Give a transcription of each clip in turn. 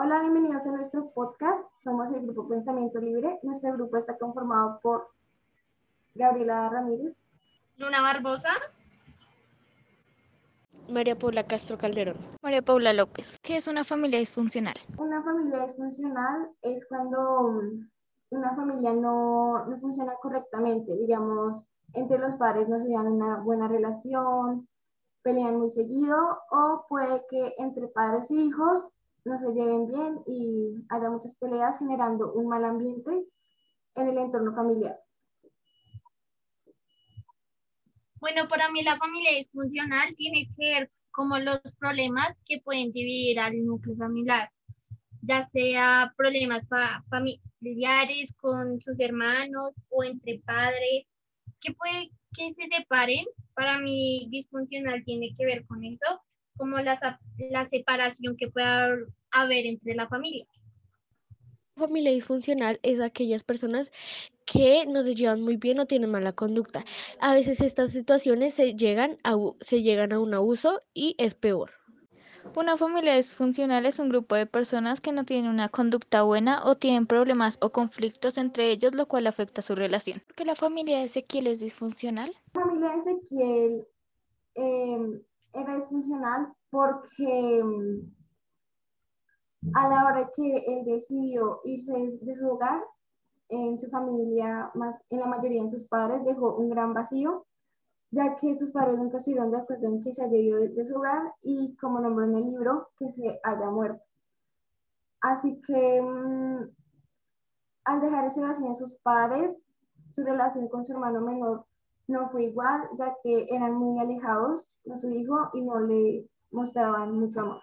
Hola, bienvenidos a nuestro podcast. Somos el grupo Pensamiento Libre. Nuestro grupo está conformado por Gabriela Ramírez, Luna Barbosa, María Paula Castro Calderón. María Paula López. ¿Qué es una familia disfuncional? Una familia disfuncional es cuando um, una familia no, no funciona correctamente, digamos, entre los padres no se dan una buena relación, pelean muy seguido o puede que entre padres e hijos no se lleven bien y haya muchas peleas generando un mal ambiente en el entorno familiar. Bueno, para mí la familia disfuncional tiene que ver como los problemas que pueden dividir al núcleo familiar, ya sea problemas familiares con sus hermanos o entre padres, que puede que se separen. Para mí disfuncional tiene que ver con eso, como la, la separación que pueda haber entre la familia familia disfuncional es aquellas personas que no se llevan muy bien o tienen mala conducta. A veces estas situaciones se llegan a, se llegan a un abuso y es peor. Una familia disfuncional es un grupo de personas que no tienen una conducta buena o tienen problemas o conflictos entre ellos, lo cual afecta su relación. ¿Por qué la familia de Ezequiel es disfuncional? La familia de Ezequiel eh, era disfuncional porque em, a la hora que él decidió irse de su hogar, en su familia, más en la mayoría de sus padres, dejó un gran vacío, ya que sus padres nunca estuvieron de acuerdo en que se haya ido de, su hogar y, como nombró en el libro, que se haya muerto. Así que mm, al dejar ese vacío en sus padres, su relación con su hermano menor no fue igual, ya que eran muy alejados de su hijo y no le mostraban mucho amor.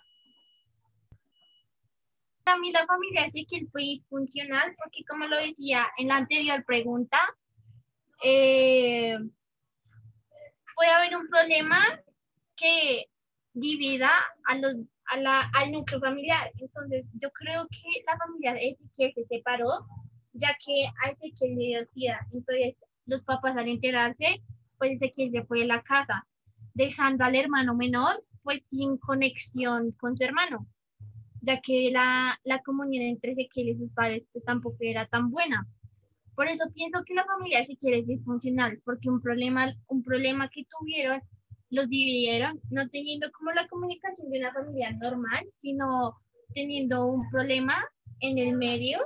Para mí la familia Ezequiel fue disfuncional porque como lo decía en la anterior pregunta, eh, puede haber un problema que divida a los, a la, al núcleo familiar. Entonces yo creo que la familia de Ezequiel se separó ya que a Ezequiel le dio. Entonces los papás al enterarse, pues Ezequiel se fue de la casa, dejando al hermano menor pues sin conexión con su hermano ya que la, la comunión entre Ezequiel y sus padres pues, tampoco era tan buena. Por eso pienso que la familia de Ezequiel es disfuncional, porque un problema, un problema que tuvieron los dividieron, no teniendo como la comunicación de una familia normal, sino teniendo un problema en el medio.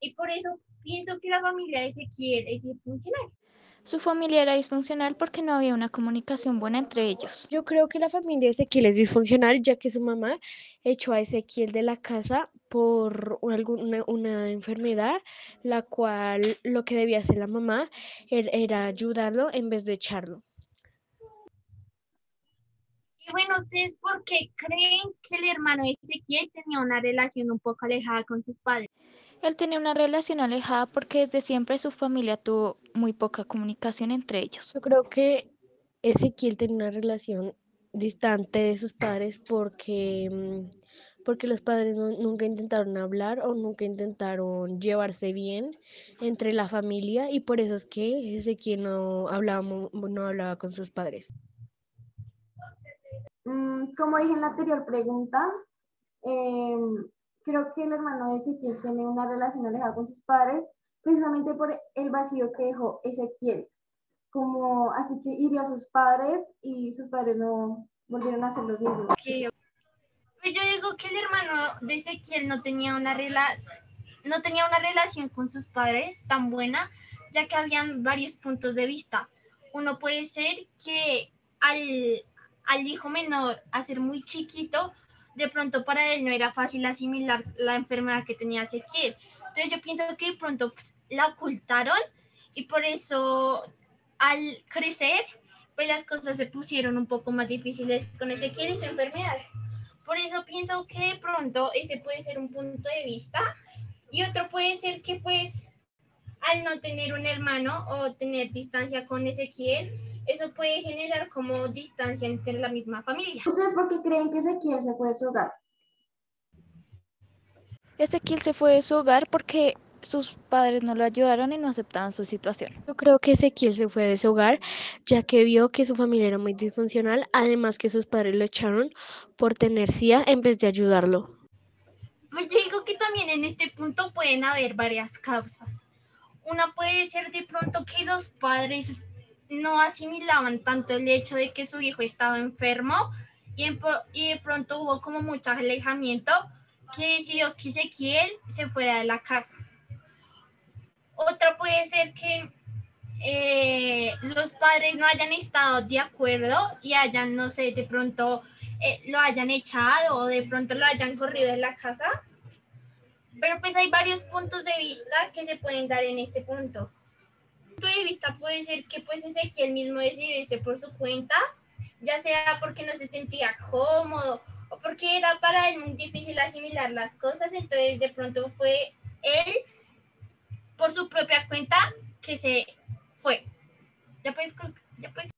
Y por eso pienso que la familia de Ezequiel es disfuncional. Su familia era disfuncional porque no había una comunicación buena entre ellos. Yo creo que la familia de Ezequiel es disfuncional ya que su mamá echó a Ezequiel de la casa por alguna, una enfermedad, la cual lo que debía hacer la mamá er, era, ayudarlo en vez de echarlo. Y bueno, ¿ustedes por qué creen que el hermano de Ezequiel tenía una relación un poco alejada con sus padres? Él tenía una relación alejada porque desde siempre su familia tuvo muy poca comunicación entre ellos. Yo creo que Ezequiel tenía una relación distante de sus padres porque, mm, porque los padres nunca intentaron hablar o nunca intentaron llevarse bien entre la familia y por eso es que Ezequiel no hablaba, no hablaba con sus padres. Mm, como dije en la anterior pregunta, eh, creo que el hermano de Ezequiel tiene una relación alejada con sus padres, precisamente por el vacío que dejó Ezequiel. Como así que hirió a sus padres y sus padres no volvieron a ser los mismos. Pues yo digo que el hermano de Ezequiel no tenía una no tenía una relación con sus padres tan buena, ya que habían varios puntos de vista. Uno puede ser que al, al hijo menor, a ser muy chiquito, de pronto para él no era fácil asimilar la enfermedad que tenía Ezequiel. Entonces yo pienso que de pronto la ocultaron y por eso al crecer, pues las cosas se pusieron un poco más difíciles con Ezequiel y su enfermedad. Por eso pienso que de pronto ese puede ser un punto de vista y otro puede ser que pues al no tener un hermano o tener distancia con Ezequiel, eso puede generar como distancia entre la misma familia. ¿Ustedes por qué creen que Ezequiel se fue de su hogar? Ezequiel se fue de su hogar porque sus padres no lo ayudaron y no aceptaron su situación. Yo creo que Ezequiel se fue de su hogar ya que vio que su familia era muy disfuncional, además que sus padres lo echaron por tener CIA en vez de ayudarlo. también en este punto pueden haber varias causas. Una puede ser de pronto que los padres no asimilaban tanto el hecho de que su hijo estaba enfermo y, de pronto hubo como mucho alejamiento que decidió que Ezequiel se fuera de la casa. Otra puede ser que eh, los padres no hayan estado de acuerdo y hayan, no sé, de pronto eh, lo hayan echado o de pronto lo hayan corrido de la casa. Pero pues hay varios puntos de vista que se pueden dar en este punto. Punto de vista puede ser que pues Ezequiel mismo decidió irse por su cuenta, ya sea porque no se sentía cómodo o porque era para él muy difícil asimilar las cosas, entonces de pronto fue él por su propia cuenta que se fue. Ya puedes, ya puedes.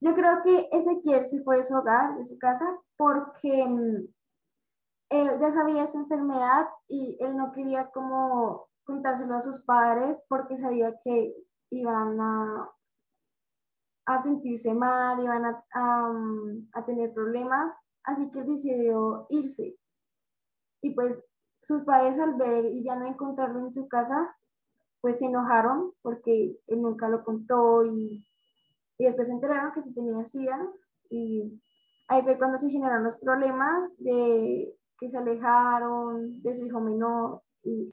Yo creo que Ezequiel se fue de su hogar, de su casa, porque mm, él ya sabía su enfermedad y él no quería como contárselo a sus padres porque sabía que iban a, a sentirse mal, iban a, a, a tener problemas, así que decidió irse. Y pues sus padres al ver y ya no encontrarlo en su casa, pues se enojaron porque él nunca lo contó y, y después se enteraron que se tenía SIDA y ahí fue cuando se generaron los problemas de que se alejaron de su hijo menor y